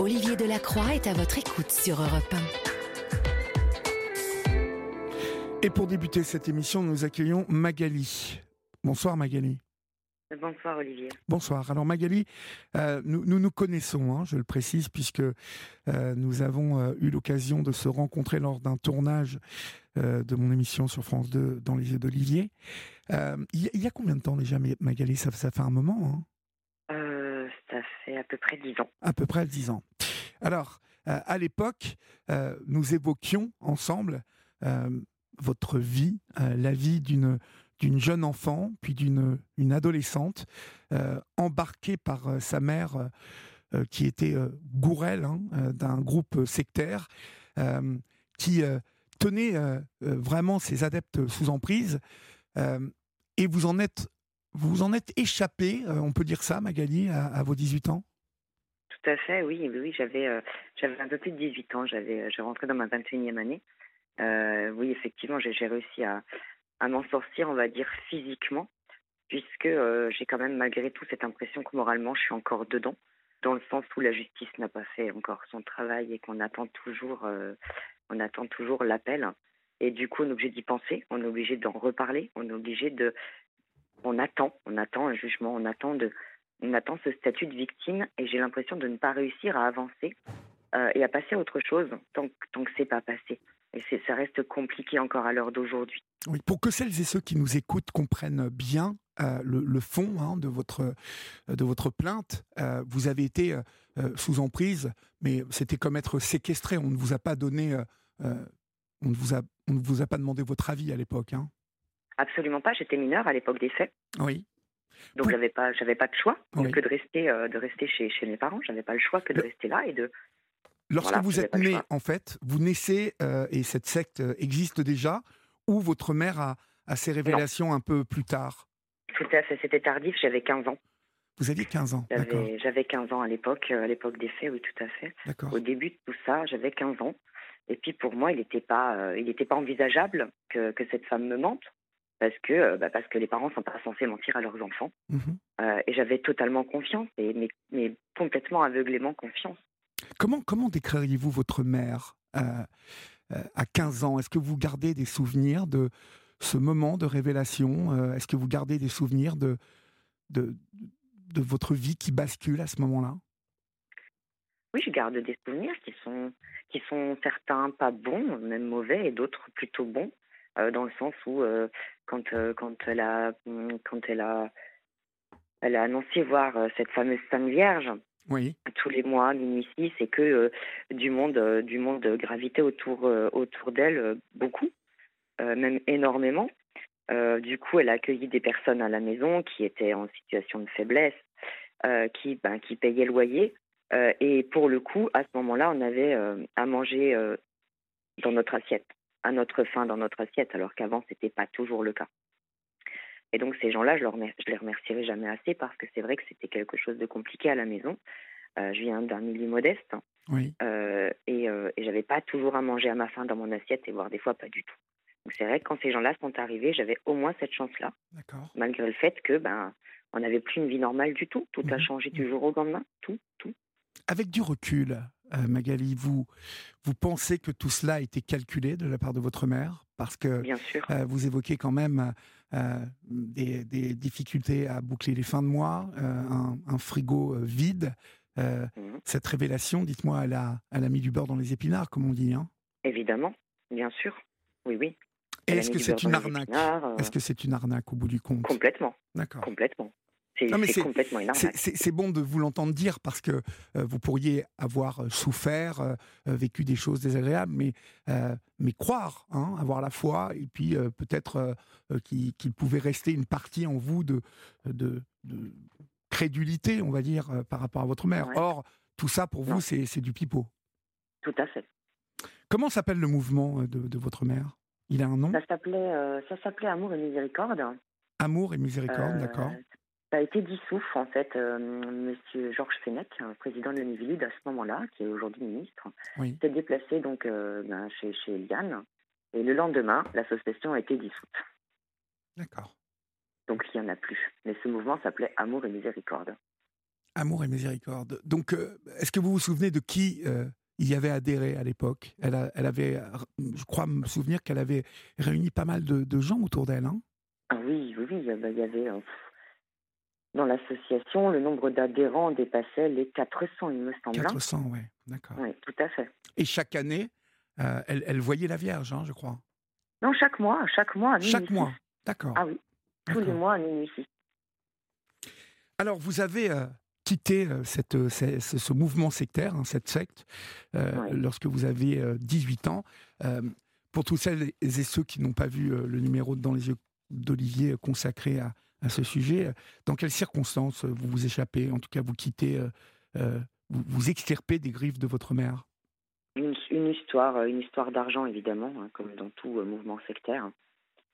Olivier Delacroix est à votre écoute sur Europe 1. Et pour débuter cette émission, nous accueillons Magali. Bonsoir Magali. Bonsoir Olivier. Bonsoir. Alors Magali, euh, nous, nous, connaissons, hein, je le précise, puisque euh, nous avons euh, eu l'occasion de se rencontrer lors d'un tournage de mon émission sur France 2 dans les yeux d'Olivier. Il y, a combien de temps déjà Magali? Ça, ça fait un moment hein Ça fait à peu près dix ans. À peu près dix ans. Alors, à l'époque, nous évoquions ensemble votre vie, la vie d'une d'une jeune enfant, puis d'une une adolescente, euh, embarquée par euh, sa mère, euh, qui était gourelle hein, d'un groupe sectaire, qui tenait vraiment ses adeptes sous emprise. et vous en êtes, vous en êtes échappé, on peut dire ça, Magali, à, vos 18 ans? Tout à fait, oui. oui j'avais, j'avais un peu plus de 18 ans. J'avais, je rentrais dans ma 21e année. oui, effectivement, j'ai réussi à, à m'en sortir, on va dire, physiquement, puisque euh, j'ai quand même malgré tout cette impression que moralement je suis encore dedans, dans le sens où la justice n'a pas fait encore son travail et qu'on attend toujours, euh, on attend toujours l'appel. Et du coup, on est obligé d'y penser, on est obligé d'en reparler, on est obligé de, on attend, on attend un jugement, on attend de, on attend ce statut de victime, et j'ai l'impression de ne pas réussir à avancer euh, et à passer à autre chose tant, tant que c'est pas passé. Et ça reste compliqué encore à l'heure d'aujourd'hui. Pour que celles et ceux qui nous écoutent comprennent bien euh, le, fond hein, de, votre, de votre plainte, euh, vous avez été sous emprise, mais c'était comme être séquestré. On ne vous a pas donné, on ne vous a, on ne vous a pas demandé votre avis à l'époque. Hein. Absolument pas. J'étais mineure à l'époque des faits. Oui. Donc j'avais pas, j'avais pas de choix que de rester, de rester chez, chez mes parents. J'avais pas le choix que de rester là et de Lorsque vous êtes né, en fait, vous naissez, euh, et cette secte euh, existe déjà, ou votre mère a, a ses révélations un peu plus tard? Tout à fait, c'était tardif, j'avais 15 ans. Vous aviez 15 ans J'avais 15 ans à l'époque, euh, à l'époque des faits, oui, tout à fait. Au début de tout ça, j'avais 15 ans. Et puis pour moi, il n'était pas, il pas envisageable que, que, cette femme me mente. Parce que, bah parce que les parents ne sont pas censés mentir à leurs enfants. Mmh et j'avais totalement confiance, et, mais, mais complètement aveuglément confiance. Comment, comment décririez-vous votre mère euh, euh, à 15 ans? Est-ce que vous gardez des souvenirs de ce moment de révélation euh, Est-ce que vous gardez des souvenirs de, de, de votre vie qui bascule à ce moment-là? Oui, je garde des souvenirs qui sont, qui sont certains pas bons, même mauvais, et d'autres plutôt bons, dans le sens où quand, quand, elle a, quand elle, a, elle a annoncé voir cette fameuse Sainte Vierge, oui. tous les mois, minuit 6, et que euh, du monde, euh, du monde gravitait autour, euh, autour d'elle beaucoup, même énormément. du coup, elle a accueilli des personnes à la maison qui étaient en situation de faiblesse, qui, ben, qui payaient le loyer. et pour le coup, à ce moment-là, on avait à manger dans notre assiette, à notre faim dans notre assiette, alors qu'avant, ce n'était pas toujours le cas. Et donc ces gens-là, je, je les remercierai jamais assez parce que c'est vrai que c'était quelque chose de compliqué à la maison. Euh, je viens d'un milieu modeste oui. euh, et, euh, et j'avais pas toujours à manger à ma faim dans mon assiette et voire des fois pas du tout. Donc c'est vrai que quand ces gens-là sont arrivés, j'avais au moins cette chance-là, malgré le fait que ben on n'avait plus une vie normale du tout. Tout a mhm. changé du jour au lendemain, tout, tout. Avec du recul, euh, Magali, vous, vous pensez que tout cela a été calculé de la part de votre mère Parce que Bien sûr. Euh, vous évoquez quand même euh, des, difficultés à boucler les fins de mois, un, frigo vide. Mhm. Cette révélation, dites-moi, elle a, elle a mis du beurre dans les épinards, comme on dit. Hein? Évidemment, bien sûr. Oui, oui. est-ce que c'est une arnaque? Est-ce que c'est une arnaque au bout du compte? Complètement. D'accord. Complètement. C'est complètement C'est bon de vous l'entendre dire parce que euh, vous pourriez avoir euh, souffert, euh, vécu des choses désagréables, mais, mais croire, hein, avoir la foi, et puis peut-être qu'il pouvait rester une partie en vous de, de, crédulité, on va dire, par rapport à votre mère. Or, tout ça pour vous, c'est du pipeau. Tout à fait. Comment s'appelle le mouvement de, votre mère? Il a un nom? Ça s'appelait Amour et Miséricorde. Amour et Miséricorde, d'accord. Ça a été dissous, en fait. Euh, Monsieur Georges Fenech, président de l'Univilud à ce moment-là, qui est aujourd'hui ministre, s'est déplacé donc euh, ben, chez, chez Liane. Et le lendemain, l'association a été dissoute. D'accord. Donc il n'y en a plus. Mais ce mouvement s'appelait Amour et Miséricorde. Amour et miséricorde. Donc, est-ce que vous vous souvenez de qui il y avait adhéré à l'époque? Elle, elle avait, je crois me souvenir qu'elle avait réuni pas mal de, gens autour d'elle. Hein? Ah oui, oui, oui. Il y avait dans l'association, le nombre d'adhérents dépassait les 400, il me semble. 400, oui, d'accord. Oui, tout à fait. Et chaque année, euh, elle, voyait la Vierge, hein, je crois. Non, chaque mois, chaque mois à. Chaque mois, d'accord. Ah oui, tous les mois à minuit. Alors, vous avez euh, quitté euh, cette, ce, mouvement sectaire, hein, cette secte, lorsque vous avez 18 ans. pour tous celles et ceux qui n'ont pas vu le numéro Dans les yeux d'Olivier consacré à, à ce sujet. Dans quelles circonstances vous vous échappez, en tout cas vous quittez, euh, euh, vous, vous extirpez des griffes de votre mère? Une, histoire, euh, une histoire d'argent évidemment, hein, comme dans tout mouvement sectaire.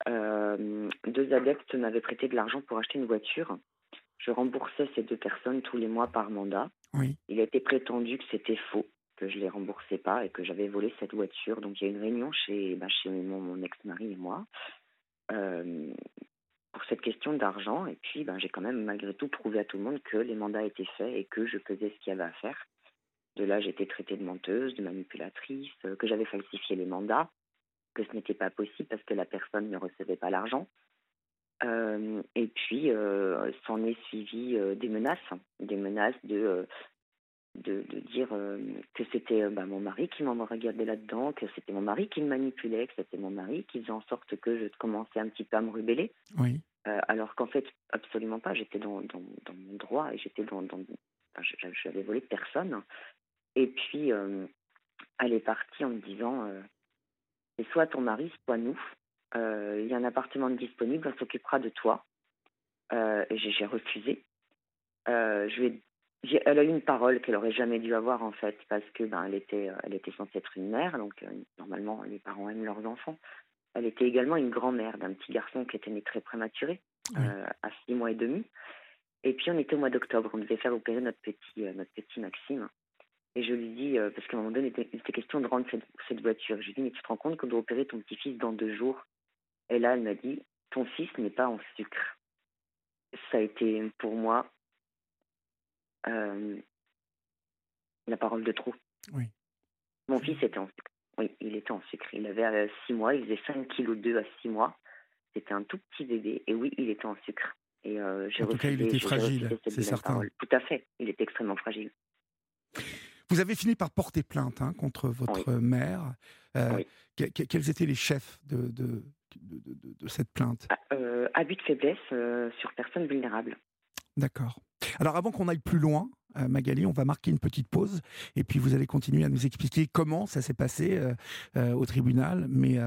deux adeptes m'avaient prêté de l'argent pour acheter une voiture. Je remboursais ces deux personnes tous les mois par mandat. Oui. Il a été prétendu que c'était faux, que je les remboursais pas et que j'avais volé cette voiture. Donc il y a une réunion chez, bah, chez mon, ex-mari et moi pour cette question d'argent. Et puis, ben, j'ai quand même malgré tout prouvé à tout le monde que les mandats étaient faits et que je faisais ce qu'il y avait à faire. De là, j'étais traitée de menteuse, de manipulatrice, euh, que j'avais falsifié les mandats, que ce n'était pas possible parce que la personne ne recevait pas l'argent. Euh, et puis, euh, s'en est suivi des menaces, des menaces de, de, dire que c'était bah, mon mari qui m'en regardait là-dedans, que c'était mon mari qui me manipulait, que c'était mon mari qui faisait en sorte que je commençais un petit peu à me rebeller. Oui. Euh, alors qu'en fait, absolument pas. J'étais dans, dans, mon droit et j'étais dans. dans je n'avais volé personne. Et puis, euh, elle est partie en me disant euh, c'est soit ton mari, soit nous. Il y a un appartement disponible, on s'occupera de toi. et j'ai refusé. je vais elle a eu une parole qu'elle aurait jamais dû avoir en fait parce que ben elle était elle était censée être une mère donc normalement les parents aiment leurs enfants elle était également une grand-mère d'un petit garçon qui était né très prématuré, euh, à six mois et demi. Et puis on était au mois d'octobre, on devait faire opérer notre petit, euh, notre petit Maxime. Et je lui dis, euh, parce qu'à un moment donné, il était, question de rendre cette, voiture. Je lui dis, mais tu te rends compte qu'on doit opérer ton petit-fils dans deux jours? Et là, elle m'a dit, ton fils n'est pas en sucre. Ça a été pour moi la parole de trop. Oui. Mon fils était en sucre. Oui, il était en sucre. Il avait 6 euh, mois, il faisait 5 kg 2 à 6 mois. C'était un tout petit bébé. Et oui, il était en sucre. Et euh, en tout cas, il était fragile, c'est certain. Tout à fait, il était extrêmement fragile. Vous avez fini par porter plainte hein, contre votre mère. Euh, quels étaient les chefs de, de, de, cette plainte? Ah, euh, Abus de faiblesse sur personnes vulnérables. D'accord. Alors avant qu'on aille plus loin, euh, Magali, on va marquer une petite pause et puis vous allez continuer à nous expliquer comment ça s'est passé euh, euh, au tribunal. Mais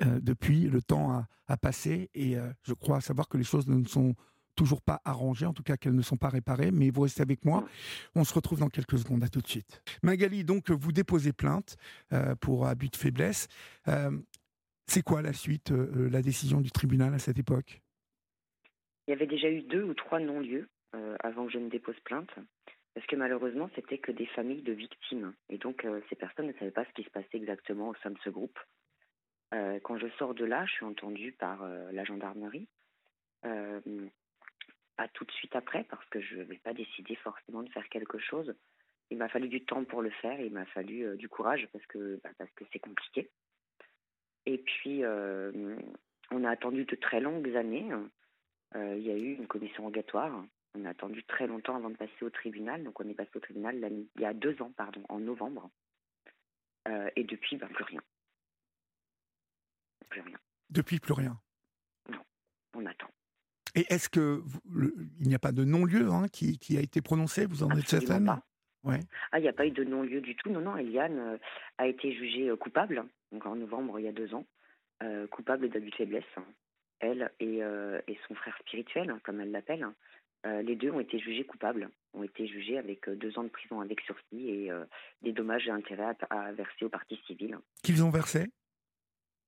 depuis, le temps a, passé et je crois savoir que les choses ne sont toujours pas arrangées, en tout cas qu'elles ne sont pas réparées. Mais vous restez avec moi. On se retrouve dans quelques secondes. À tout de suite. Magali, donc vous déposez plainte pour abus de faiblesse. C'est quoi la suite, la décision du tribunal à cette époque? Il y avait déjà eu deux ou trois non-lieux avant que je ne dépose plainte. Parce que malheureusement, c'était que des familles de victimes. Et donc, euh, ces personnes ne savaient pas ce qui se passait exactement au sein de ce groupe. Euh, quand je sors de là, je suis entendue par euh, la gendarmerie. pas tout de suite après, parce que je ne vais pas décider forcément de faire quelque chose. Il m'a fallu du temps pour le faire, il m'a fallu du courage, parce que bah, parce que c'est compliqué. Et puis, on a attendu de très longues années. Il y a eu une commission rogatoire on a attendu très longtemps avant de passer au tribunal. Donc on est passé au tribunal il y a deux ans, pardon, en novembre. Euh, et depuis, ben, plus rien. Plus rien. Depuis, plus rien. Non, on attend. Et est-ce que il n'y a pas de non-lieu hein, qui, a été prononcé? Vous en êtes certaine? pas. Ouais. Ah, il n'y a pas eu de non-lieu du tout. Non, non, Eliane euh, a été jugée euh, coupable, donc en novembre il y a deux ans, coupable d'abus de faiblesse. Elle et, et, son frère spirituel, comme elle l'appelle, euh, les deux ont été jugés coupables, ont été jugés avec euh, deux ans de prison avec sursis et euh, des dommages et intérêts à, verser aux parties civiles. Qu'ils ont versé?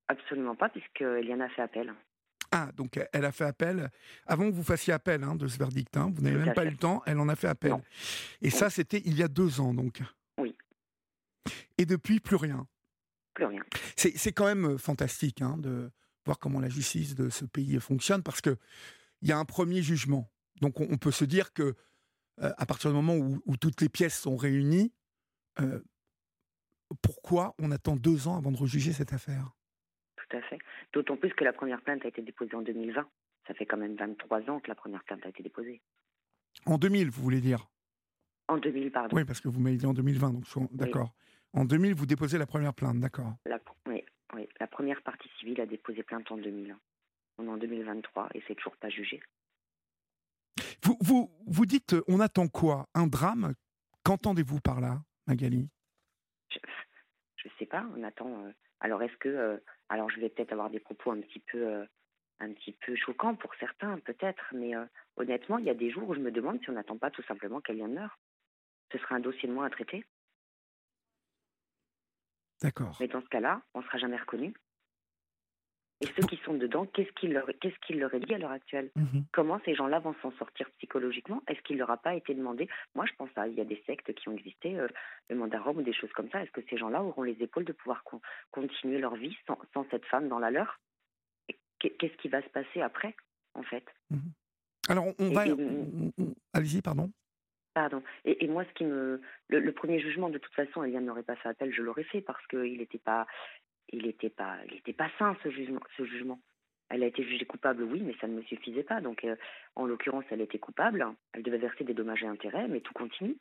Absolument pas, puisque Eliane a fait appel. Ah, donc elle a fait appel avant que vous fassiez appel hein, de ce verdict. Hein. Vous n'avez même pas eu le temps, elle en a fait appel. Et ça, c'était il y a deux ans, donc. Oui. Et depuis, plus rien. Plus rien. C'est quand même fantastique hein, de voir comment la justice de ce pays fonctionne, parce que il y a un premier jugement donc on, peut se dire que à partir du moment où, toutes les pièces sont réunies, pourquoi on attend deux ans avant de rejuger cette affaire? Tout à fait. D'autant plus que la première plainte a été déposée en 2020. Ça fait quand même 23 ans que la première plainte a été déposée. En 2000, vous voulez dire? En 2000, pardon. Oui, parce que vous m'avez dit en 2020, donc d'accord. En 2000, vous déposez la première plainte, d'accord. la première partie civile a déposé plainte en 2000. On est en 2023 et c'est toujours pas jugé. Vous, vous, vous dites, on attend quoi? Un drame? Qu'entendez-vous par là, Magali? Je, ne sais pas, on attend. Euh, alors est-ce que, euh, alors je vais peut-être avoir des propos un petit peu, euh, un petit peu choquants pour certains, peut-être, mais honnêtement, il y a des jours où je me demande si on n'attend pas tout simplement qu'elle meure. Ce serait un dossier de moins à traiter. D'accord. Mais dans ce cas-là, on ne sera jamais reconnu. Et ceux qui sont dedans, qu'est-ce qu'il leur, qu'est-ce qu'il leur est dit à l'heure actuelle? Mhm. Comment ces gens-là vont s'en sortir psychologiquement? Est-ce qu'il leur a pas été demandé? Moi, je pense à, il y a des sectes qui ont existé, euh, le mandarum ou des choses comme ça. Est-ce que ces gens-là auront les épaules de pouvoir continuer leur vie sans, cette femme dans la leur? Qu'est-ce qui va se passer après, en fait? Mhm. Alors, on, va. Allez-y, pardon. Pardon. Et, moi, ce qui me, le, premier jugement, de toute façon, Eliane n'aurait pas fait appel, je l'aurais fait parce qu'il n'était pas, il n'était pas, il était pas sain ce jugement, ce jugement. Elle a été jugée coupable, oui, mais ça ne me suffisait pas. Donc, euh, en l'occurrence, elle était coupable. Elle devait verser des dommages et intérêts, mais tout continue.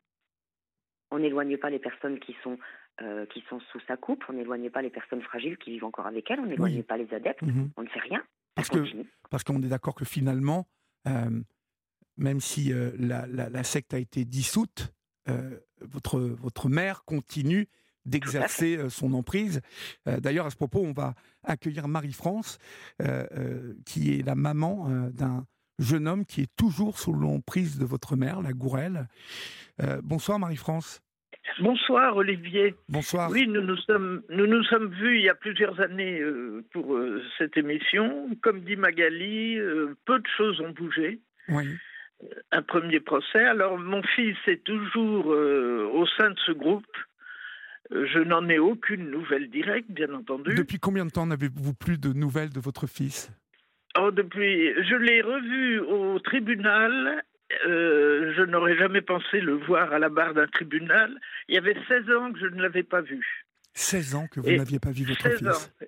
On n'éloigne pas les personnes qui sont, euh, qui sont sous sa coupe. On n'éloigne pas les personnes fragiles qui vivent encore avec elle. On n'éloigne pas les adeptes. Mhm. On ne fait rien. Parce que, parce qu'on est d'accord que finalement, euh, même si la, la, la, secte a été dissoute, votre, votre mère continue d'exercer euh, son emprise. Euh, d'ailleurs, à ce propos, on va accueillir Marie-France, euh, qui est la maman d'un jeune homme qui est toujours sous l'emprise de votre mère, la Gourelle. bonsoir Marie-France. Bonsoir Olivier. Bonsoir. Oui, nous nous sommes, nous nous sommes vus il y a plusieurs années pour cette émission. Comme dit Magali, peu de choses ont bougé. Oui. Un premier procès. Alors mon fils est toujours au sein de ce groupe. Je n'en ai aucune nouvelle directe, bien entendu. Depuis combien de temps n'avez-vous plus de nouvelles de votre fils? Oh, depuis, je l'ai revu au tribunal. Euh, je n'aurais jamais pensé le voir à la barre d'un tribunal. Il y avait 16 ans que je ne l'avais pas vu. 16 ans que vous n'aviez pas vu votre 16 fils ans.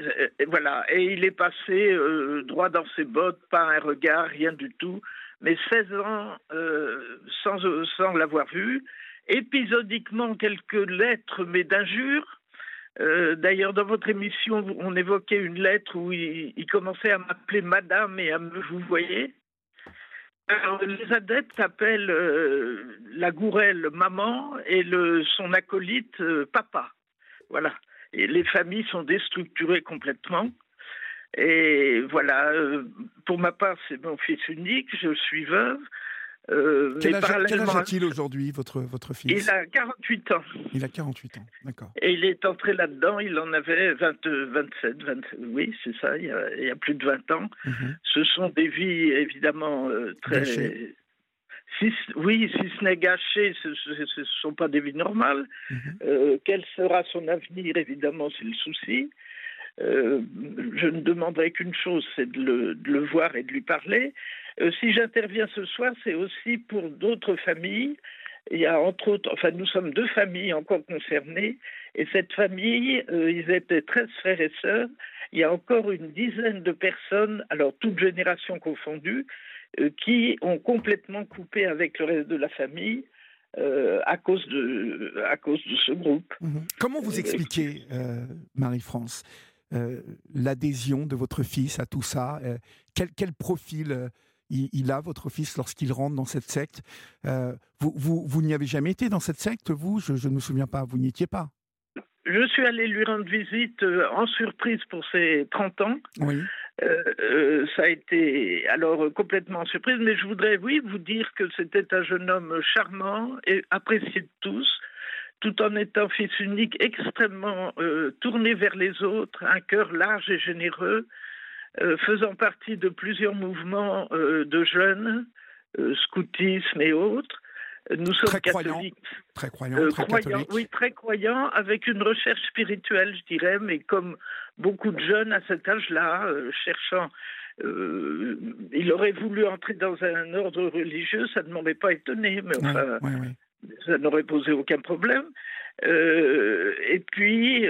Euh, voilà, et il est passé euh, droit dans ses bottes, pas un regard, rien du tout. Mais 16 ans sans, sans l'avoir vu épisodiquement quelques lettres, mais d'injures. Euh, d'ailleurs, dans votre émission, on évoquait une lettre où il, commençait à m'appeler madame et à me vous voyez. Les adeptes appellent euh, la gourelle maman et le, son acolyte euh, papa. Voilà. Et les familles sont déstructurées complètement. Et voilà, pour ma part, c'est mon fils unique, je suis veuve. Euh, quel, âge, a-t-il aujourd'hui, votre, votre fils? Il a 48 ans. Il a 48 ans, d'accord. Et il est entré là-dedans, il en avait 20, 27, 27 oui, c'est ça, il y, a, il y, a, plus de 20 ans. Mhm. Ce sont des vies évidemment euh, très. Si, oui, si ce n'est gâché, ce ne sont pas des vies normales. Mhm. Euh, quel sera son avenir, évidemment, c'est le souci. Je ne demanderai qu'une chose, c'est de le, de le, voir et de lui parler. Euh, si j'interviens ce soir, c'est aussi pour d'autres familles. Il y a entre autres, enfin nous sommes deux familles encore concernées, et cette famille, euh, ils étaient 13 frères et sœurs. Il y a encore une dizaine de personnes, alors toutes générations confondues, euh, qui ont complètement coupé avec le reste de la famille. à, cause de, à cause de ce groupe. Mhm. Comment vous expliquez, Marie-France, l'adhésion de votre fils à tout ça quel, quel, profil il, a, votre fils, lorsqu'il rentre dans cette secte. Euh, vous, vous, vous n'y avez jamais été dans cette secte, vous? Je, ne me souviens pas, vous n'y étiez pas. Je suis allé lui rendre visite euh, en surprise pour ses 30 ans. Oui. Euh, ça a été alors complètement en surprise, mais je voudrais, oui, vous dire que c'était un jeune homme charmant et apprécié de tous, tout en étant fils unique, extrêmement tourné vers les autres, un cœur large et généreux, euh, faisant partie de plusieurs mouvements euh, de jeunes, euh, scoutisme et autres. Nous sommes catholiques. très croyants, très croyants, Oui, très croyants, avec une recherche spirituelle, je dirais, mais comme beaucoup de jeunes à cet âge-là, cherchant il aurait voulu entrer dans un ordre religieux, ça ne m'aurait pas étonné, mais enfin, ça n'aurait posé aucun problème. et puis,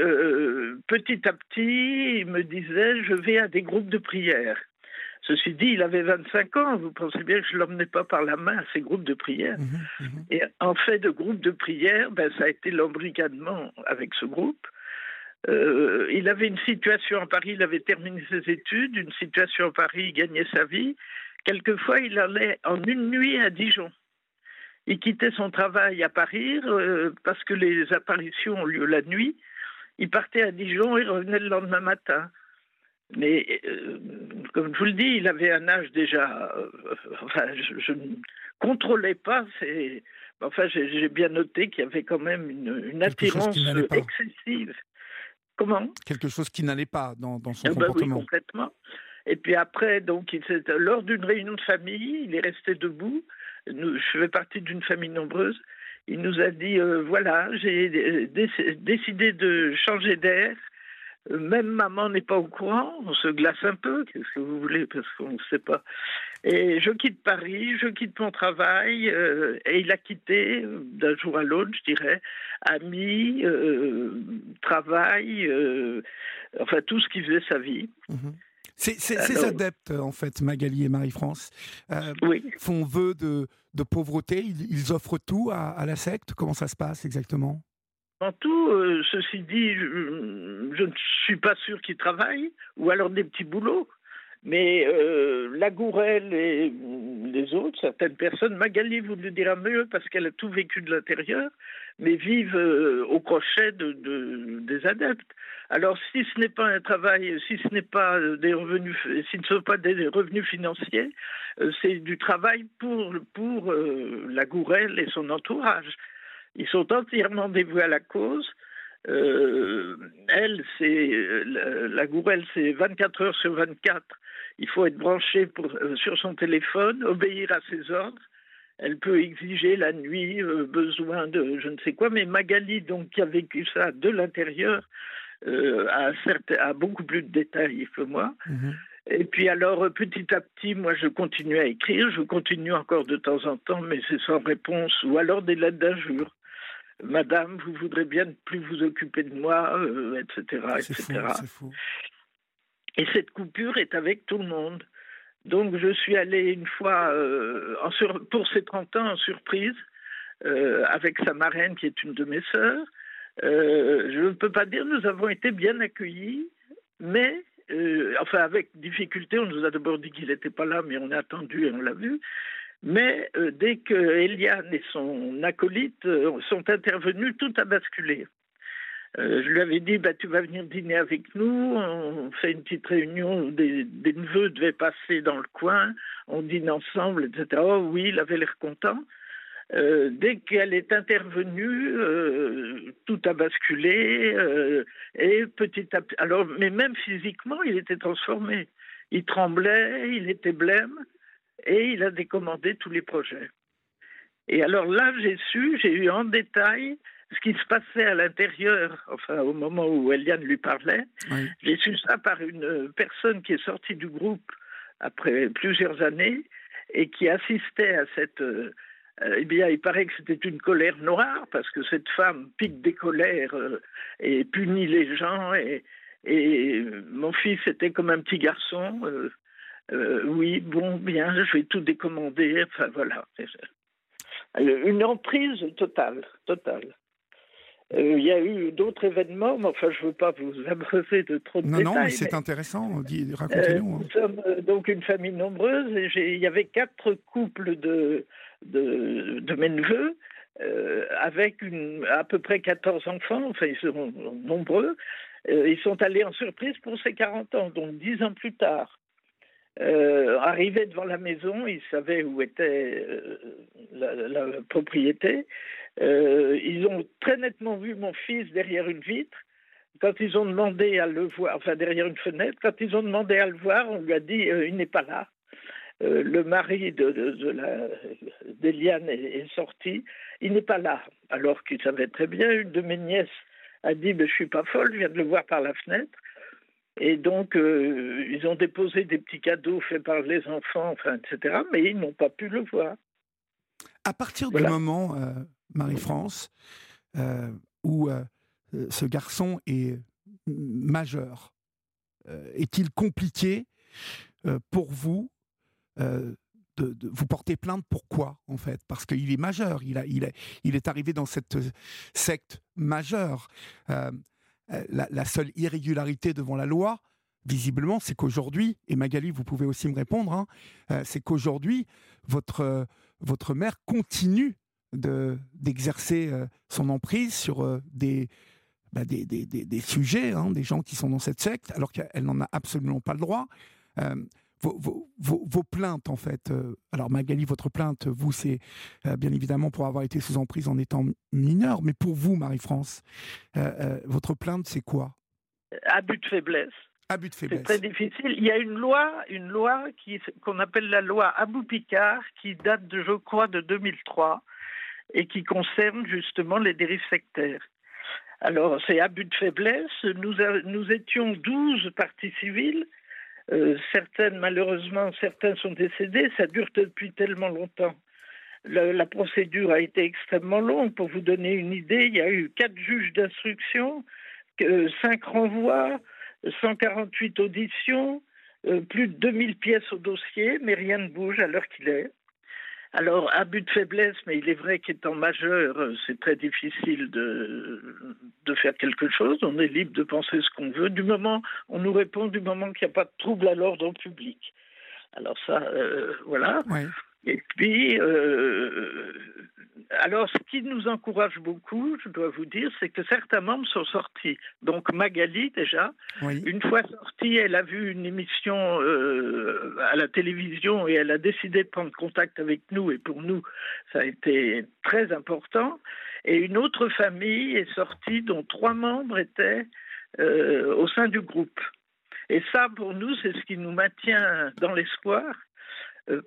petit à petit, il me disait, je vais à des groupes de prière. Ceci dit, il avait 25 ans. Vous pensez bien que je ne l'emmenais pas par la main à ces groupes de prière. Mhm, mhm. Et en fait de groupe de prière, ben, ça a été l'embrigadement avec ce groupe. Euh, il avait une situation à Paris, il avait terminé ses études, une situation à Paris, il gagnait sa vie. Quelquefois, il allait en une nuit à Dijon. Il quittait son travail à Paris euh, parce que les apparitions ont lieu la nuit. Il partait à Dijon et revenait le lendemain matin. Mais euh, comme je vous le dis, il avait un âge déjà. Euh, enfin, je, ne contrôlais pas. Enfin, j'ai bien noté qu'il y avait quand même une, attirance excessive. Comment? Quelque chose qui n'allait pas dans, son eh ben comportement. oui, complètement. Et puis après, donc, il, lors d'une réunion de famille, il est resté debout. Je fais partie d'une famille nombreuse. Il nous a dit euh, voilà, j'ai décidé de changer d'air même maman n'est pas au courant, on se glace un peu, qu'est-ce que vous voulez, parce qu'on ne sait pas. Et je quitte Paris, je quitte mon travail, euh, et il a quitté d'un jour à l'autre, je dirais, amis, euh, travail, euh, enfin tout ce qui faisait sa vie. Mhm. Ces, adeptes, en fait, Magali et Marie-France, font vœu de, pauvreté, ils, offrent tout à la secte, comment ça se passe exactement? En tout, euh, ceci dit, je, ne suis pas sûr qu'ils travaillent, ou alors des petits boulots. Mais euh, la Gourelle et les autres, certaines personnes, Magali vous le dira mieux parce qu'elle a tout vécu de l'intérieur, mais vivent euh, au crochet de, des adeptes. Alors si ce n'est pas un travail, si ce n'est pas des revenus, si ne sont pas des revenus financiers, c'est du travail pour, pour la Gourelle et son entourage. Ils sont entièrement dévoués à la cause. Euh, elle, c'est la, Gourelle, c'est 24 heures sur 24. Il faut être branché pour, euh, sur son téléphone, obéir à ses ordres. Elle peut exiger la nuit euh, besoin de je ne sais quoi, mais Magali, donc qui a vécu ça de l'intérieur, a, a, beaucoup plus de détails que moi. Mhm. Et puis alors, petit à petit, moi, je continue à écrire. Je continue encore de temps en temps, mais c'est sans réponse, ou alors des lettres d'injures. Madame, vous voudrez bien ne plus vous occuper de moi, etc. Euh, etc. Et cette coupure est avec tout le monde. Donc je suis allé une fois euh, pour ses 30 ans en surprise euh, avec sa marraine qui est une de mes sœurs. je ne peux pas dire nous avons été bien accueillis, mais enfin avec difficulté, on nous a d'abord dit qu'il n'était pas là, mais on a attendu et on l'a vu. Mais euh, dès que Eliane et son acolyte euh, sont intervenus, tout a basculé. Euh, je lui avais dit, bah, tu vas venir dîner avec nous, on fait une petite réunion, des, neveux devaient passer dans le coin, on dîne ensemble, etc. Oh oui, il avait l'air content. dès qu'elle est intervenue, tout a basculé et petit à petit. Alors, mais même physiquement, il était transformé. Il tremblait, il était blême et il a décommandé tous les projets. Et alors là, j'ai su, j'ai eu en détail ce qui se passait à l'intérieur, enfin au moment où Eliane lui parlait. J'ai su ça par une personne qui est sortie du groupe après plusieurs années et qui assistait à cette... Euh, eh bien, il paraît que c'était une colère noire parce que cette femme pique des colères euh, et punit les gens. Et, et mon fils était comme un petit garçon. Euh, euh, oui, bon, bien, je vais tout décommander. Enfin, voilà. Une emprise totale, totale. Euh, il y a eu d'autres événements, mais enfin, je ne veux pas vous abreuver de trop de non, détails. Non, mais c'est intéressant, racontez-nous. Hein. nous sommes euh, donc une famille nombreuse et il y avait quatre couples de, de, de mes neveux avec une, à peu près 14 enfants, enfin, ils sont nombreux. ils sont allés en surprise pour ces 40 ans, donc 10 ans plus tard. Euh, arrivé devant la maison, ils savaient où était euh, la, propriété. Euh, ils ont très nettement vu mon fils derrière une vitre. Quand ils ont demandé à le voir, enfin derrière une fenêtre, quand ils ont demandé à le voir, on lui a dit il n'est pas là. le mari de, d'Eliane est, sorti, il n'est pas là. Alors qu'il savait très bien, une de mes nièces a dit Je ne suis pas folle, je viens de le voir par la fenêtre. Et donc, euh, ils ont déposé des petits cadeaux faits par les enfants, enfin, etc., mais ils n'ont pas pu le voir. À partir du moment, euh, Marie-France, euh, où ce garçon est majeur, est-il compliqué pour vous de, vous porter plainte Pourquoi, en fait? Parce qu'il est majeur, il, a, il, est, il est arrivé dans cette secte majeure. Euh, la, seule irrégularité devant la loi, visiblement, c'est qu'aujourd'hui, et Magali, vous pouvez aussi me répondre, hein, euh, c'est qu'aujourd'hui, votre, euh, votre mère continue d'exercer son emprise sur des, bah, des, des, des, sujets, hein, des gens qui sont dans cette secte, alors qu'elle n'en a absolument pas le droit vos, plaintes, en fait. Euh, alors, Magali, votre plainte, vous, c'est euh, bien évidemment pour avoir été sous emprise en étant mineur, mais pour vous, Marie-France, euh, votre plainte, c'est quoi? Abus de faiblesse. Abus de faiblesse. C'est très difficile. Il y a une loi, une loi qu'on appelle la loi Abou-Picard, qui date, de, je crois, de 2003 et qui concerne justement les dérives sectaires. Alors, c'est abus de faiblesse. Nous, nous étions 12 parties civiles euh, certaines, malheureusement, certains sont décédés. Ça dure depuis tellement longtemps. La, procédure a été extrêmement longue. Pour vous donner une idée, il y a eu quatre juges d'instruction, cinq renvois, 148 auditions, euh, plus de 2000 pièces au dossier, mais rien ne bouge à l'heure qu'il est. Alors, abus de faiblesse, mais il est vrai qu'étant majeur, c'est très difficile de, de faire quelque chose. On est libre de penser ce qu'on veut. Du moment, on nous répond du moment qu'il n'y a pas de trouble à l'ordre public. Alors ça, euh, voilà. Et puis, euh, alors, ce qui nous encourage beaucoup, je dois vous dire, c'est que certains membres sont sortis. Donc, Magali, déjà, une fois sortie, elle a vu une émission euh, à la télévision et elle a décidé de prendre contact avec nous. Et pour nous, ça a été très important. Et une autre famille est sortie dont trois membres étaient euh, au sein du groupe. Et ça, pour nous, c'est ce qui nous maintient dans l'espoir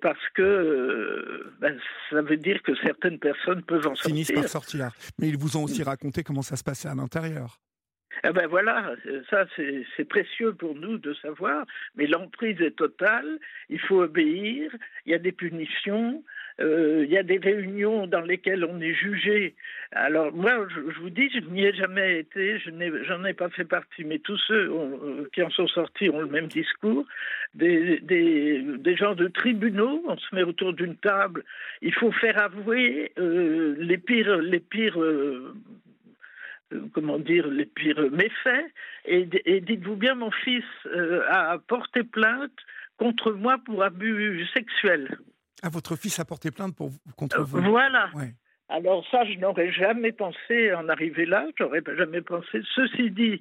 parce que euh, ben, ça veut dire que certaines personnes peuvent en sortir. Finissent par sortir. Mais ils vous ont aussi raconté comment ça se passait à l'intérieur. Eh ben voilà, ça c'est précieux pour nous de savoir, mais l'emprise est totale, il faut obéir, il y a des punitions, euh, il y a des réunions dans lesquelles on est jugé. Alors moi, je, vous dis, je n'y ai jamais été, je j'en ai, pas fait partie, mais tous ceux euh, qui en sont sortis ont le même discours. Des, gens de tribunaux, on se met autour d'une table, il faut faire avouer euh, les pires, les pires comment dire, les pires méfaits. Et dites-vous bien, mon fils a porté plainte contre moi pour abus sexuels. Ah, votre fils a porté plainte pour, contre vous Voilà. Alors ça, je n'aurais jamais pensé en arriver là, j'aurais jamais pensé. Ceci dit,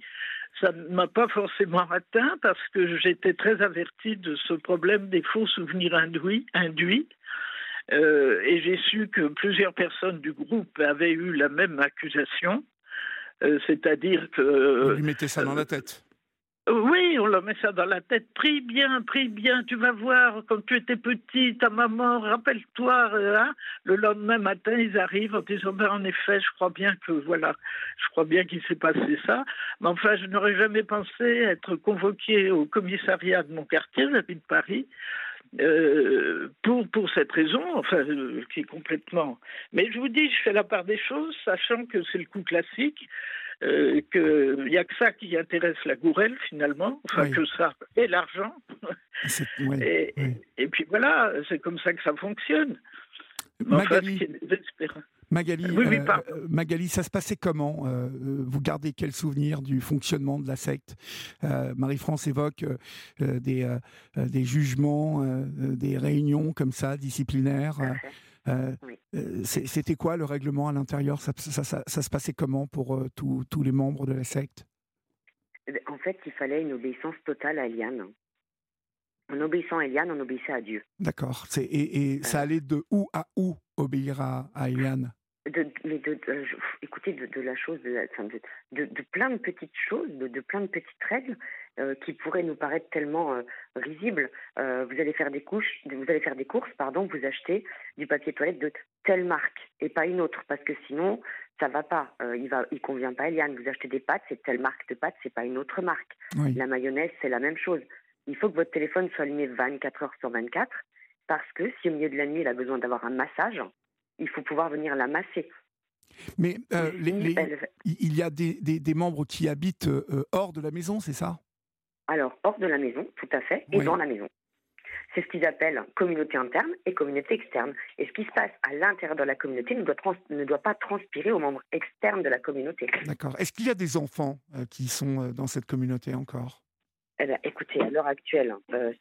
ça ne m'a pas forcément atteint parce que j'étais très averti de ce problème des faux souvenirs induits. induits. Euh, et j'ai su que plusieurs personnes du groupe avaient eu la même accusation, euh, c'est-à-dire que... Vous lui mettez ça dans la tête oui, on leur met ça dans la tête. Prie bien, prie bien. Tu vas voir, quand tu étais petit, ta maman, rappelle-toi. Hein. le lendemain matin, ils arrivent en disant ben, en effet, je crois bien que voilà, je crois bien qu'il s'est passé ça. Mais enfin, je n'aurais jamais pensé être convoqué au commissariat de mon quartier, j'habite Paris. Euh, pour, pour cette raison, enfin, euh, qui est complètement. Mais je vous dis, je fais la part des choses, sachant que c'est le coup classique. Euh, qu'il n'y a que ça qui intéresse la gourelle finalement, enfin que ça et l'argent. et, et, puis voilà, c'est comme ça que ça fonctionne. Magali, Magali, euh, Magali, ça se passait comment euh, Vous gardez quel souvenir du fonctionnement de la secte? Marie-France évoque des, des jugements, des réunions comme ça, disciplinaires. Euh, euh, c'était quoi le règlement à l'intérieur? Ça, se passait comment pour euh, tous les membres de la secte? Eh ben, En fait, il fallait une obéissance totale à Eliane. En obéissant à Eliane, on obéissait à Dieu. D'accord. Et, ça allait de où à où obéir à, à Eliane? De, mais de, écoutez, de, la chose, de, de, plein de petites choses, de, plein de petites règles euh, qui pourraient nous paraître tellement euh, risibles. Euh, vous allez faire des couches, vous allez faire des courses, pardon, vous achetez du papier toilette de telle marque et pas une autre, parce que sinon ça va pas, euh, il va, il convient pas, Eliane. Vous achetez des pâtes, c'est telle marque de pâtes, c'est pas une autre marque. La mayonnaise, c'est la même chose. Il faut que votre téléphone soit allumé 24 heures sur 24, parce que si au milieu de la nuit, il a besoin d'avoir un massage, il faut pouvoir venir la masser. Mais euh, il y a des, des, membres qui habitent euh, hors de la maison, c'est ça? Alors, hors de la maison, tout à fait, et dans la maison. C'est ce qu'ils appellent communauté interne et communauté externe. Et ce qui se passe à l'intérieur de la communauté ne doit, ne doit pas transpirer aux membres externes de la communauté. D'accord. Est-ce qu'il y a des enfants euh, qui sont dans cette communauté encore? Eh ben, écoutez, à l'heure actuelle,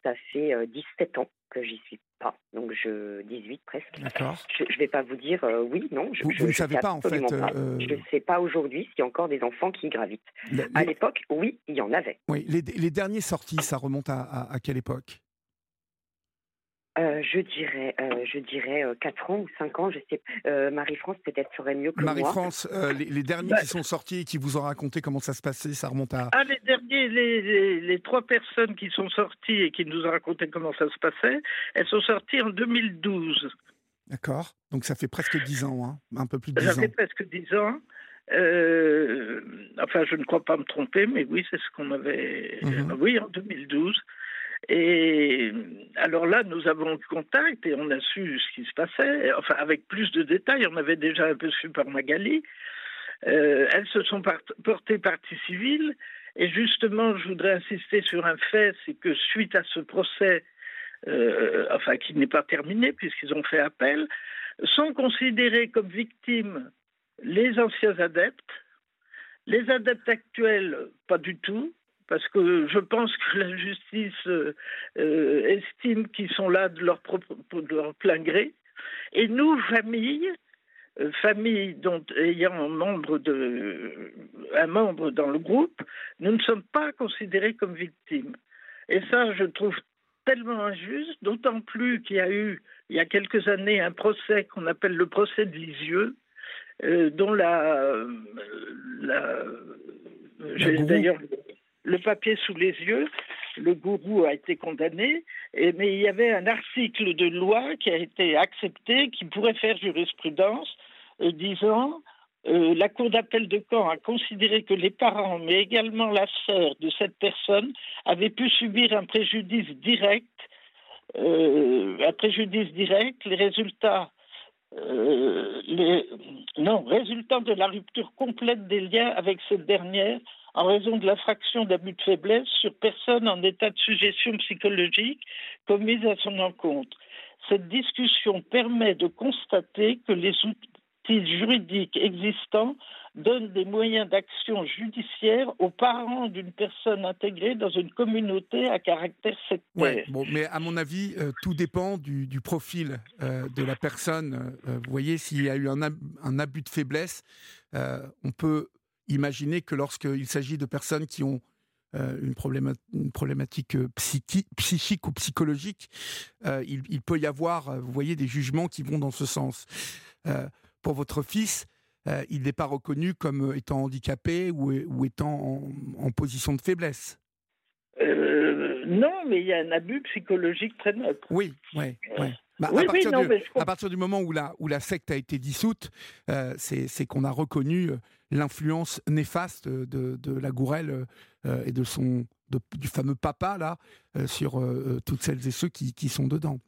ça fait 17 ans que j'y suis pas, donc je 18 presque. D'accord. Je ne vais pas vous dire oui, non. Je, vous, ne savez pas en fait. Je ne sais pas aujourd'hui s'il y a encore des enfants qui y gravitent. À l'époque, oui, il y en avait. Oui, les, les derniers sortis, ça remonte à, à quelle époque? Euh, je dirais, euh, je dirais 4 euh, ans ou 5 ans, je sais. Marie-France peut-être serait mieux que moi. Marie-France, les, derniers bah qui sont sortis et qui vous ont raconté comment ça se passait, ça remonte à. Ah, les derniers, les, les, trois personnes qui sont sorties et qui nous ont raconté comment ça se passait, elles sont sorties en 2012. D'accord. Donc ça fait presque 10 ans, hein un peu plus de 10 ans. Ça fait presque 10 ans. enfin, je ne crois pas me tromper, mais oui, c'est ce qu'on avait. Mhm. Oui, en 2012. Et alors là, nous avons eu contact et on a su ce qui se passait, enfin avec plus de détails, on avait déjà un peu su par Magali. Euh, elles se sont portées partie civile. Et justement, je voudrais insister sur un fait, c'est que suite à ce procès, euh, enfin qui n'est pas terminé puisqu'ils ont fait appel, sont considérés comme victimes les anciens adeptes, les adeptes actuels, pas du tout, parce que je pense que la justice euh, estime qu'ils sont là de leur, propre, de leur plein gré. Et nous, famille, euh, famille dont ayant membre de, un membre dans le groupe, nous ne sommes pas considérés comme victimes. Et ça, je trouve tellement injuste, d'autant plus qu'il y a eu, il y a quelques années, un procès qu'on appelle le procès de Lisieux, euh, dont la, la, la d'ailleurs le papier sous les yeux, le gourou a été condamné, mais il y avait un article de loi qui a été accepté qui pourrait faire jurisprudence euh, disant euh, la Cour d'appel de Caen a considéré que les parents, mais également la sœur de cette personne, avaient pu subir un préjudice direct. Euh, un préjudice direct, les résultats non, résultant de la rupture complète des liens avec cette dernière en raison de l'infraction d'abus de faiblesse sur personne en état de suggestion psychologique commise à son encontre. Cette discussion permet de constater que les outils juridiques existants donnent des moyens d'action judiciaire aux parents d'une personne intégrée dans une communauté à caractère sectaire. bon, mais à mon avis, euh, tout dépend du, profil euh, de la personne. Euh, vous voyez, s'il y a eu un, un abus de faiblesse, on peut imaginer que lorsqu'il s'agit de personnes qui ont euh, une, problématique, euh, psychique ou psychologique, euh, il, peut y avoir, vous voyez, des jugements qui vont dans ce sens. pour votre fils, il n'est pas reconnu comme étant handicapé ou, étant en, position de faiblesse. non, mais il y a un abus psychologique très neutre. Oui, oui, oui. Bah, à, partir du, à, partir du, moment où la, où la secte a été dissoute, c'est qu'on a reconnu l'influence néfaste de, de la Gourelle euh, et de son du fameux papa là euh, sur euh, toutes celles et ceux qui, qui sont dedans.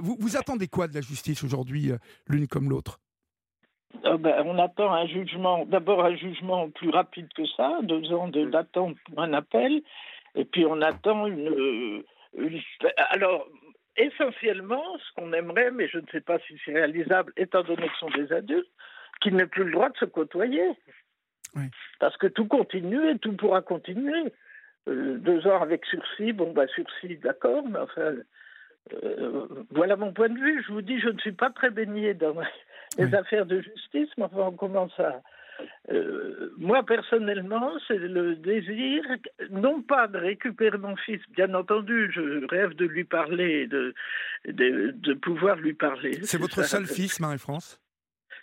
Vous, vous, attendez quoi de la justice aujourd'hui, l'une comme l'autre? Ben, on attend un jugement, d'abord un jugement plus rapide que ça, deux ans d'attente pour un appel, et puis on attend une, une alors essentiellement, ce qu'on aimerait, mais je ne sais pas si c'est réalisable, étant donné que ce sont des adultes, qu'il n'ait plus le droit de se côtoyer. Parce que tout continue et tout pourra continuer. Euh, deux ans avec sursis, bon, bah, sursis, d'accord, mais enfin, euh, voilà mon point de vue. Je vous dis, je ne suis pas très baigné dans les affaires de justice, mais enfin, on commence à. Euh, moi, personnellement, c'est le désir, non pas de récupérer mon fils, bien entendu, je rêve de lui parler, de, de, de pouvoir lui parler. C'est votre seul fils, Marie-France?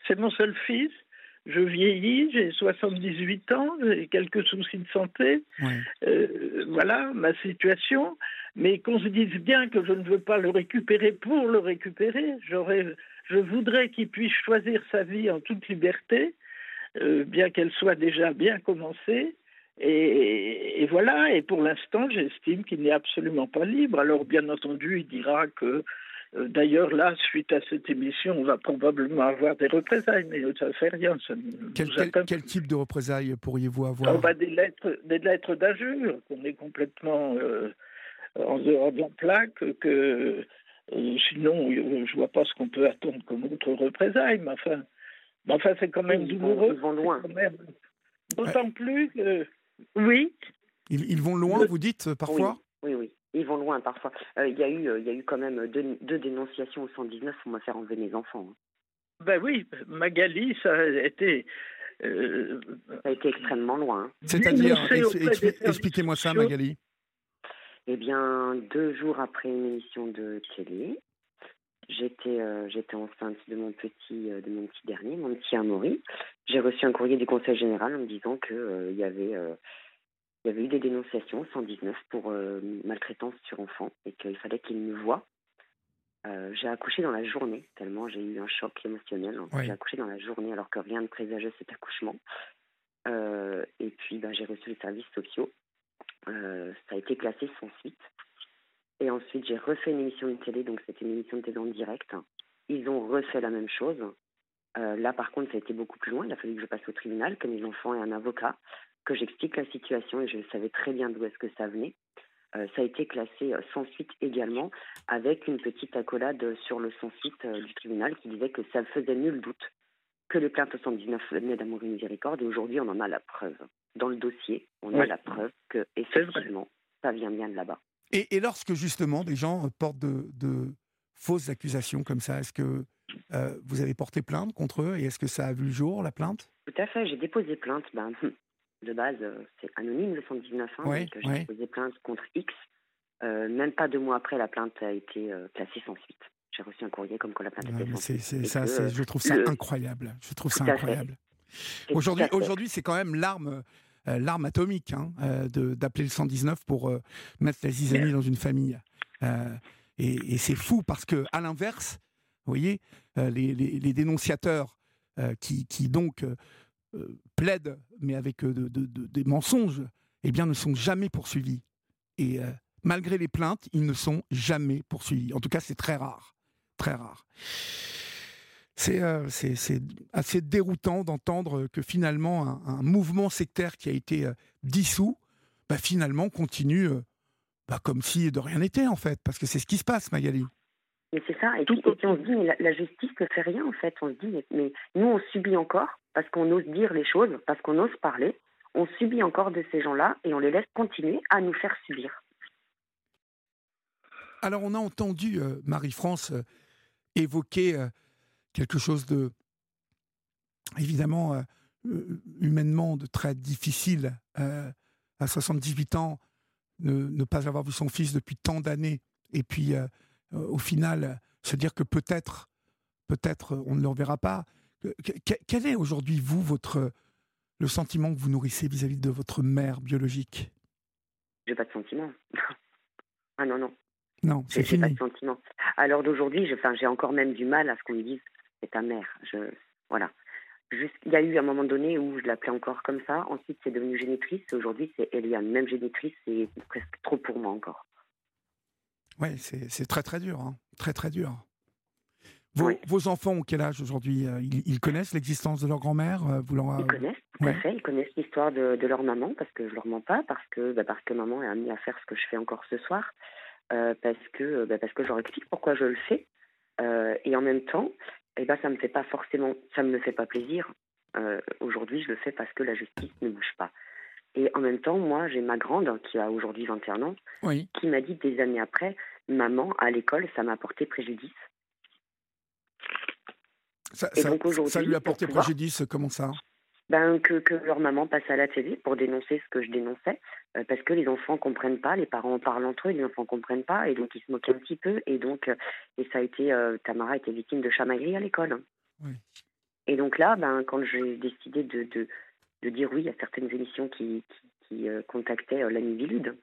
C'est mon seul fils. Je vieillis, j'ai 78 ans, j'ai quelques soucis de santé. Euh, voilà ma situation. Mais qu'on se dise bien que je ne veux pas le récupérer pour le récupérer. J'aurais, je voudrais qu'il puisse choisir sa vie en toute liberté. Bien qu'elle soit déjà bien commencée. Et, voilà, et pour l'instant, j'estime qu'il n'est absolument pas libre. Alors, bien entendu, il dira que, euh, d'ailleurs, là, suite à cette émission, on va probablement avoir des représailles, mais ça ne fait rien. quel, type de représailles pourriez-vous avoir On va des lettres, des lettres d'injure, qu'on est complètement euh, en dehors de la plaque, que euh, sinon, je ne vois pas ce qu'on peut attendre comme autre représailles, mais enfin, enfin c'est quand même douloureux. ils vont loin. D'autant plus que oui. Ils, vont loin, vous dites, euh, parfois? Oui, oui, Ils vont loin parfois. Euh, il y, a eu, euh, il y a eu quand même deux, dénonciations au 119 pour me faire enlever mes enfants. Hein. Ben oui, Magali, ça a été. Ça a été extrêmement loin. Hein. C'est-à-dire, expliquez-moi ça, Magali. Eh bien, deux jours après une émission de télé, j'étais j'étais enceinte de mon petit de mon petit dernier, mon petit Amaury. J'ai reçu un courrier du Conseil général en me disant qu'il il y avait il y avait eu des dénonciations 119 pour euh, maltraitance sur enfant et qu'il fallait qu'il me voie. Euh, j'ai accouché dans la journée, tellement j'ai eu un choc émotionnel. J'ai accouché dans la journée alors que rien ne présageait cet accouchement. Euh, et puis bah, j'ai reçu les services sociaux. ça a été classé sans suite. Et ensuite j'ai refait une émission de télé, donc c'était une émission de télé en direct. Ils ont refait la même chose. là par contre ça a été beaucoup plus loin. Il a fallu que je passe au tribunal, que mes enfants aient un avocat que j'explique la situation et je savais très bien d'où est-ce que ça venait. Euh, ça a été classé euh, sans suite également, avec une petite accolade sur le sans suite euh, du tribunal qui disait que ça faisait nul doute que les plaintes 119 venaient d'Amour et Miséricorde, et aujourd'hui on en a la preuve. Dans le dossier, on a la preuve que, effectivement, ça vient bien de là-bas. Et, lorsque justement des gens portent de, fausses accusations comme ça, est-ce que vous avez porté plainte contre eux et est-ce que ça a vu le jour, la plainte? Tout à fait, j'ai déposé plainte. Ben, de base, euh, c'est anonyme le 119 hein, donc j'ai déposé plainte contre X. Euh, même pas deux mois après, la plainte a été euh, classée sans suite. J'ai reçu un courrier comme quoi la plainte était sans suite. ça, je trouve ça incroyable. Je trouve ça incroyable. Aujourd'hui, aujourd'hui, c'est quand même l'arme, l'arme atomique hein, d'appeler le 119 pour mettre la zizanie dans une famille. et, c'est fou parce que, à l'inverse, vous voyez, les, les, dénonciateurs qui, qui, donc euh, plaident, mais avec euh, des mensonges, eh bien, ne sont jamais poursuivis. Et euh, malgré les plaintes, ils ne sont jamais poursuivis. En tout cas, c'est très rare. Très rare. C'est assez déroutant d'entendre que finalement, un, mouvement sectaire qui a été dissous, bah, finalement, continue bah, comme si de rien n'était, en fait. Parce que c'est ce qui se passe, Magali. Mais c'est ça. Et puis, on se dit, mais la, justice ne fait rien, en fait. On se dit, mais nous, on subit encore parce qu'on ose dire les choses, parce qu'on ose parler, on subit encore de ces gens-là et on les laisse continuer à nous faire subir. Alors on a entendu euh, Marie-France euh, évoquer euh, quelque chose de évidemment humainement de très difficile à 78 ans, ne, ne, pas avoir vu son fils depuis tant d'années et puis au final se dire que peut-être peut-être on ne le reverra pas quel est aujourd'hui, vous, votre, le sentiment que vous nourrissez vis-à-vis de votre mère biologique? J'ai pas de sentiment. ah non, non. Non, c'est fini. pas de sentiment. À l'heure d'aujourd'hui, j'ai encore même du mal à ce qu'on me dise c'est ta mère. Je, voilà. il y a eu un moment donné où je l'appelais encore comme ça. Ensuite, c'est devenu génitrice. Aujourd'hui, c'est Eliane. Même génitrice, c'est presque trop pour moi encore. Oui, c'est très très dur. Hein. Très très dur. Vos, enfants ont quel âge aujourd'hui euh, ils, connaissent l'existence de leur grand-mère euh, Ils connaissent, tout à fait. Ils connaissent l'histoire de, leur maman, parce que je leur mens pas, parce que, bah, parce que maman est amenée à faire ce que je fais encore ce soir, euh, parce, que, bah, parce que je leur explique pourquoi je le fais. et en même temps, eh ben, ça me fait pas forcément, ça me fait pas plaisir. aujourd'hui, je le fais parce que la justice ne bouge pas. Et en même temps, moi, j'ai ma grande, qui a aujourd'hui 21 ans, qui m'a dit des années après, maman, à l'école, ça m'a porté préjudice. Ça, lui a porté préjudice, comment ça? Ben, que, que, leur maman passe à la télé pour dénoncer ce que je dénonçais, euh, parce que les enfants comprennent pas, les parents en parlent entre eux, les enfants comprennent pas, et donc ils se moquent un petit peu, et donc euh, et ça a été, euh, Tamara était victime de chamaillerie à l'école. Et donc là, ben, quand j'ai décidé de, de, de, dire oui à certaines émissions qui, qui, contactaient l'ami Vilude,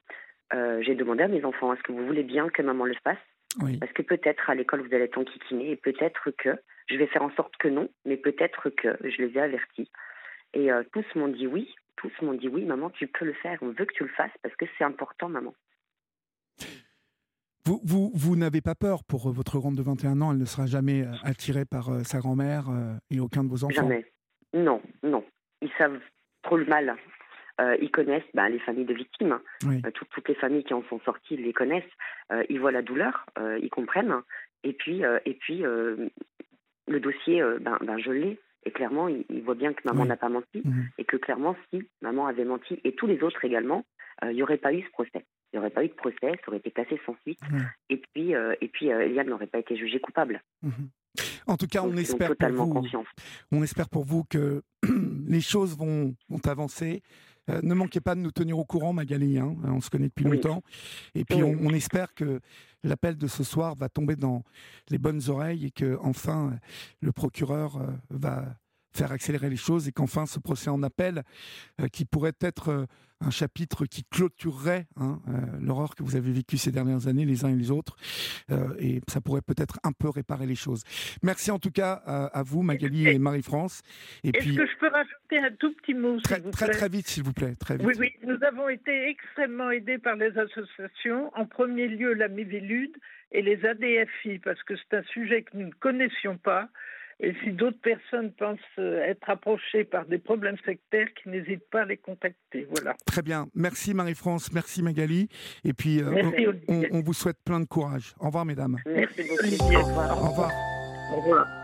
j'ai demandé à mes enfants, est-ce que vous voulez bien que maman le fasse? Parce que peut-être à l'école vous allez être enquiquiné, et peut-être que je vais faire en sorte que non, mais peut-être que je les ai avertis. Et tous m'ont dit oui. Tous m'ont dit oui, maman, tu peux le faire. On veut que tu le fasses parce que c'est important, maman. Vous, vous, vous n'avez pas peur pour votre grande de 21 ans Elle ne sera jamais attirée par sa grand-mère et aucun de vos enfants Jamais. Non, non. Ils savent trop le mal. Euh, ils connaissent bah, les familles de victimes. Euh, toutes, les familles qui en sont sorties ils les connaissent. Euh, ils voient la douleur, ils comprennent. Et puis, et puis le dossier, ben, ben, je l'ai. Et clairement, ils, voient bien que maman n'a pas menti. Mhm. Et que clairement, si maman avait menti, et tous les autres également, il n'y aurait pas eu ce procès. Il n'y aurait pas eu de procès, ça aurait été cassé sans suite. Et puis, et puis Eliane n'aurait pas été jugée coupable. Mhm. En tout cas, on espère, pour vous, on espère pour vous que les choses vont, vont avancer. Euh, ne manquez pas de nous tenir au courant, Magali. Hein, on se connaît depuis longtemps. Et puis, on, espère que l'appel de ce soir va tomber dans les bonnes oreilles et que, enfin, le procureur euh, va faire accélérer les choses et qu'enfin ce procès en appel, euh, qui pourrait être euh, un chapitre qui clôturerait hein, euh, l'horreur que vous avez vécue ces dernières années, les uns et les autres, et ça pourrait peut-être un peu réparer les choses. Merci en tout cas à, vous, Magali et, Marie-France. Est-ce que je peux rajouter un tout petit mot Très, vous très, très vite, s'il vous plaît. Très vite. Oui, oui, nous avons été extrêmement aidés par les associations, en premier lieu la Mivilude et les ADFI, parce que c'est un sujet que nous ne connaissions pas. Et si d'autres personnes pensent euh, être approchées par des problèmes sectaires, qui n'hésitent pas à les contacter. Voilà. Très bien. Merci Marie-France, merci Magali. Et puis, euh, on, on, vous souhaite plein de courage. Au revoir, mesdames. Merci Olivier. Au revoir. Au revoir.